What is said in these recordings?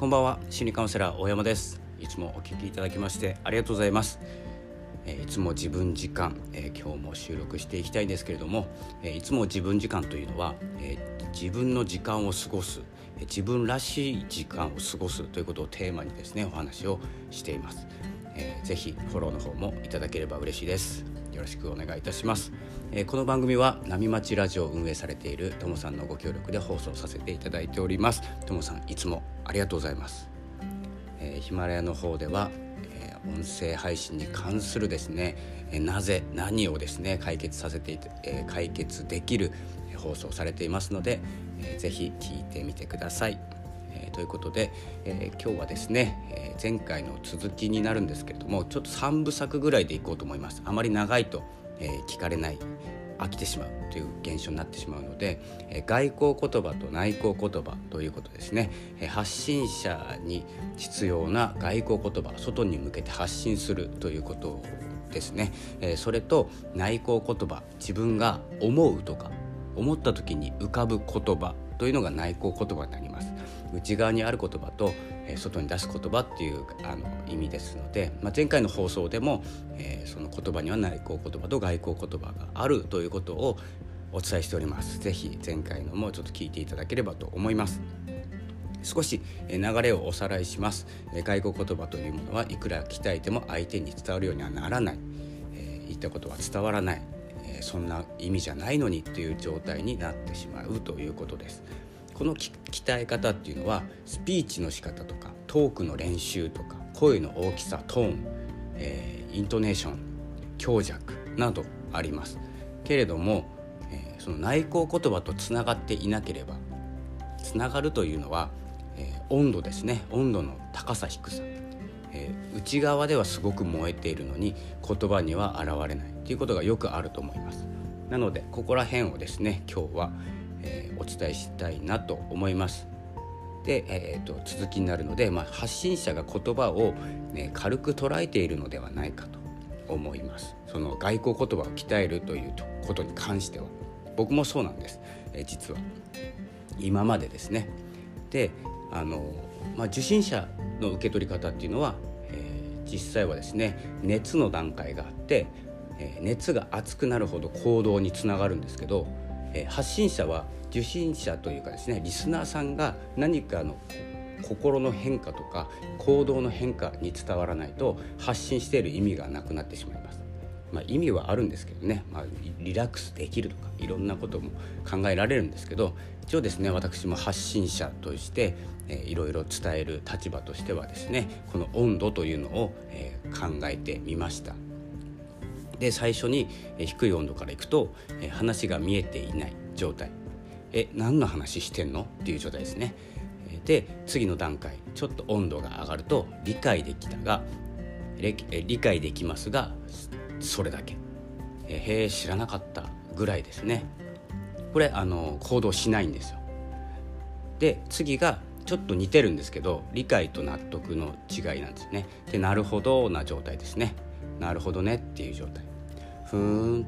こんばんは。心理カウンセラー大山です。いつもお聞きいただきましてありがとうございます。えいつも自分時間、え今日も収録していきたいんですけれども、えいつも自分時間というのは、え自分の時間を過ごす、え自分らしい時間を過ごすということをテーマにですねお話をしています、えー、ぜひフォローの方もいただければ嬉しいです。よろしくお願いいたします、えー、この番組は波町ラジオを運営されているともさんのご協力で放送させていただいております。ともさんいつもありがとうございます、えー、ヒマラヤの方では、えー、音声配信に関するですね、えー、なぜ何をですね解決させていて、えー、解決できる放送されていますので、えー、ぜひ聞いてみてください。えー、ということで、えー、今日はですね、え、前回の続きになるんですけれどもちょっと3部作ぐらいでいこうと思います。あまり長いと、え聞かれない飽きてしまうという現象になってしまうので、え外交言葉と内向言葉ということですね、え発信者に必要な外交言葉外に向けて発信するということですね、えそれと内向言葉自分が思うとか思った時に浮かぶ言葉というのが内向言葉になります。内側にある言葉と、えー、外に出す言葉っていうあの意味ですので、まあ、前回の放送でも、えー、その言葉には内向言葉と外交言葉があるということをお伝えしております。ぜひ前回のもちょっと聞いていただければと思います。少し流れをおさらいします。外交言葉というものはいくら鍛えても相手に伝わるようにはならない、えー、言ったことは伝わらない。そんな意味じゃないのにっていう状態になってしまうということです。この鍛え方っていうのはスピーチの仕方とかトークの練習とか声の大きさトーン、えー、イントネーション強弱などあります。けれども、えー、その内向言葉とつながっていなければつながるというのは、えー、温度ですね。温度の高さ低さ、えー、内側ではすごく燃えているのに言葉には現れない。ということがよくあると思いますなのでここら辺をですね今日はえー、お伝えしたいなと思います。で、えーと、続きになるので、まあ、発信者が言葉を、ね、軽く捉えているのではないかと思います。その外交言葉を鍛えるということに関しては僕もそうなんです、えー、実は今までですね。であの、まあ、受信者の受け取り方っていうのは、えー、実際はですね熱の段階があって、え、熱が熱くなるほど行動につながるんですけどえ発信者は受信者というかですねリスナーさんが何かの心の変化とか行動の変化に伝わらないと発信している意味がなくなってしまいます。まあ、意味はあるんですけどね、まあ、リラックスできるとかいろんなことも考えられるんですけど一応ですね私も発信者として、えー、いろいろ伝える立場としてはですねこの温度というのを、えー、考えてみました。で最初に低い温度からいくと話が見えていない状態。え何の話してんの？っていう状態ですね。で次の段階ちょっと温度が上がると理解できたが理解できますがそれだけ。へえ知らなかったぐらいですね。これあの行動しないんですよ。で次がちょっと似てるんですけど理解と納得の違いなんですね。でなるほどな状態ですね。なるほどねっていう状態。ふーん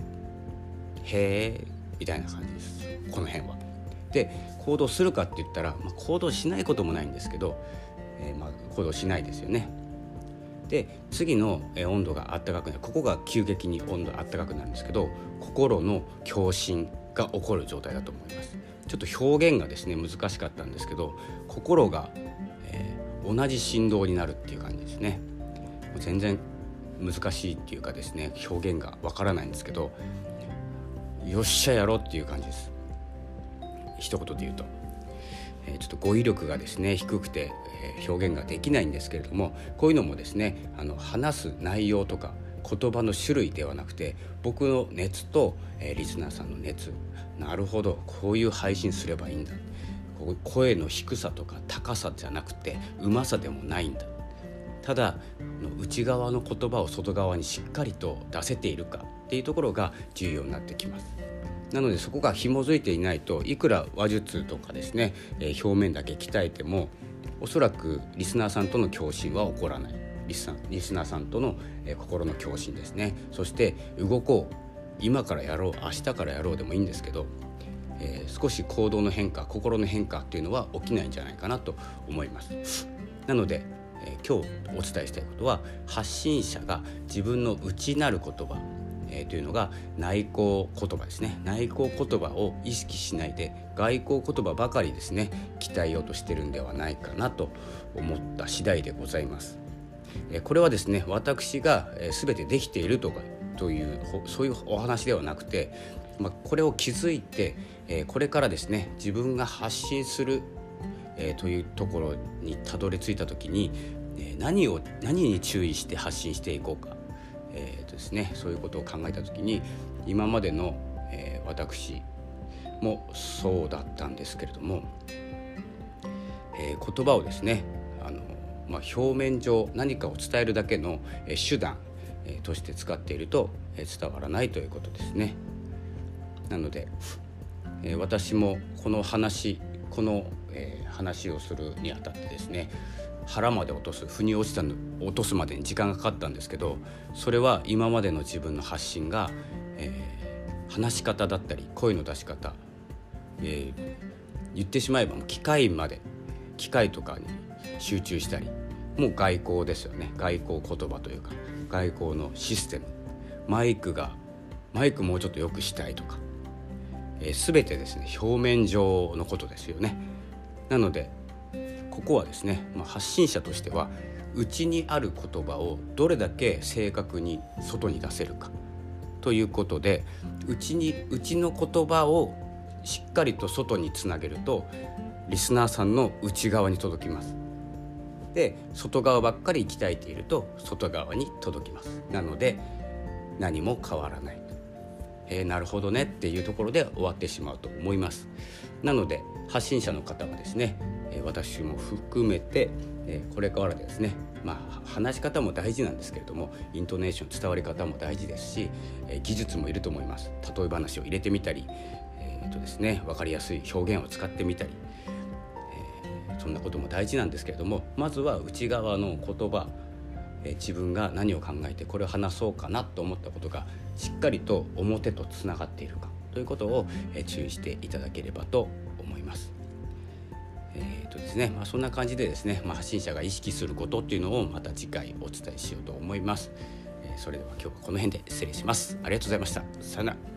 へえみたいな感じですこの辺は。で行動するかって言ったら、まあ、行動しないこともないんですけど、えー、まあ行動しないですよね。で次の温度があったかくなるここが急激に温度あったかくなるんですけど心の共振が起こる状態だと思いますちょっと表現がですね難しかったんですけど心が、えー、同じ振動になるっていう感じですねもう全然難しいっていうかですね表現がわからないんですけどよっしゃやろうっていう感じです。一言で言うと、えー、ちょっと語彙力がですね低くて、えー、表現ができないんですけれどもこういうのもですねあの話す内容とか言葉の種類ではなくて僕の熱と、えー、リスナーさんの熱。なるほどこういう配信すればいいんだ。声の低さとか高さじゃなくてうまさでもないんだ。ただ内側の言葉を外側にしっかりと出せているかっていうところが重要になってきます。なのでそこが紐づいていないといくら話術とかですね、え、表面だけ鍛えてもおそらくリスナーさんとの共振は起こらないリスリスナーさんとの、え、心の共振ですねそして動こう今からやろう明日からやろうでもいいんですけど、えー、少し行動の変化心の変化っていうのは起きないんじゃないかなと思います。なので、え、今日お伝えしたいことは発信者が自分の内なる言葉え、というのが内向言葉ですね内向言葉を意識しないで外向言葉ばかりですね鍛えようとしてるんではないかなと思った次第でございます。え、これはですね私が、え、全てできているとかというそういうお話ではなくて、まあ、これを気づいて、え、これからですね自分が発信する、えー、というところにたどり着いた時に、え、何を何に注意して発信していこうかえーとですね、そういうことを考えた時に今までの、えー、私もそうだったんですけれども、えー、言葉をですねあの、まあ、表面上何かを伝えるだけの、え、手段、え、として使っていると、え、伝わらないということですね。なので、え、私もこの話この、えー、話をするにあたってですね腹まで落とす腑に落ちたの落とすまでに時間がかかったんですけどそれは今までの自分の発信が、えー、話し方だったり声の出し方、えー、言ってしまえば機械まで機械とかに集中したりもう外交ですよね。外交言葉というか外交のシステム。マイクがマイクもうちょっと良くしたいとか、えー、全てですね表面上のことですよねなのでここはですね、まあ、発信者としては内にある言葉をどれだけ正確に外に出せるかということで内に内の言葉をしっかりと外につなげるとリスナーさんの内側に届きます。で外側ばっかり鍛えていると外側に届きます。なので何も変わらない。えー、なるほどねっていうところで終わってしまうと思います。なので発信者の方はですね私も含めてこれからですねまあ話し方も大事なんですけれどもイントネーション伝わり方も大事ですし技術もいると思います例え話を入れてみたり、えーとですね、分かりやすい表現を使ってみたり、えー、そんなことも大事なんですけれどもまずは内側の言葉え自分が何を考えてこれを話そうかなと思ったことがしっかりと表とつながっているかということをえ注意していただければと思います。えーとですねまあ、そんな感じでですね、まあ、発信者が意識することっていうのをまた次回お伝えしようと思います。えー、それでは今日はこの辺で失礼します。ありがとうございました。さよなら。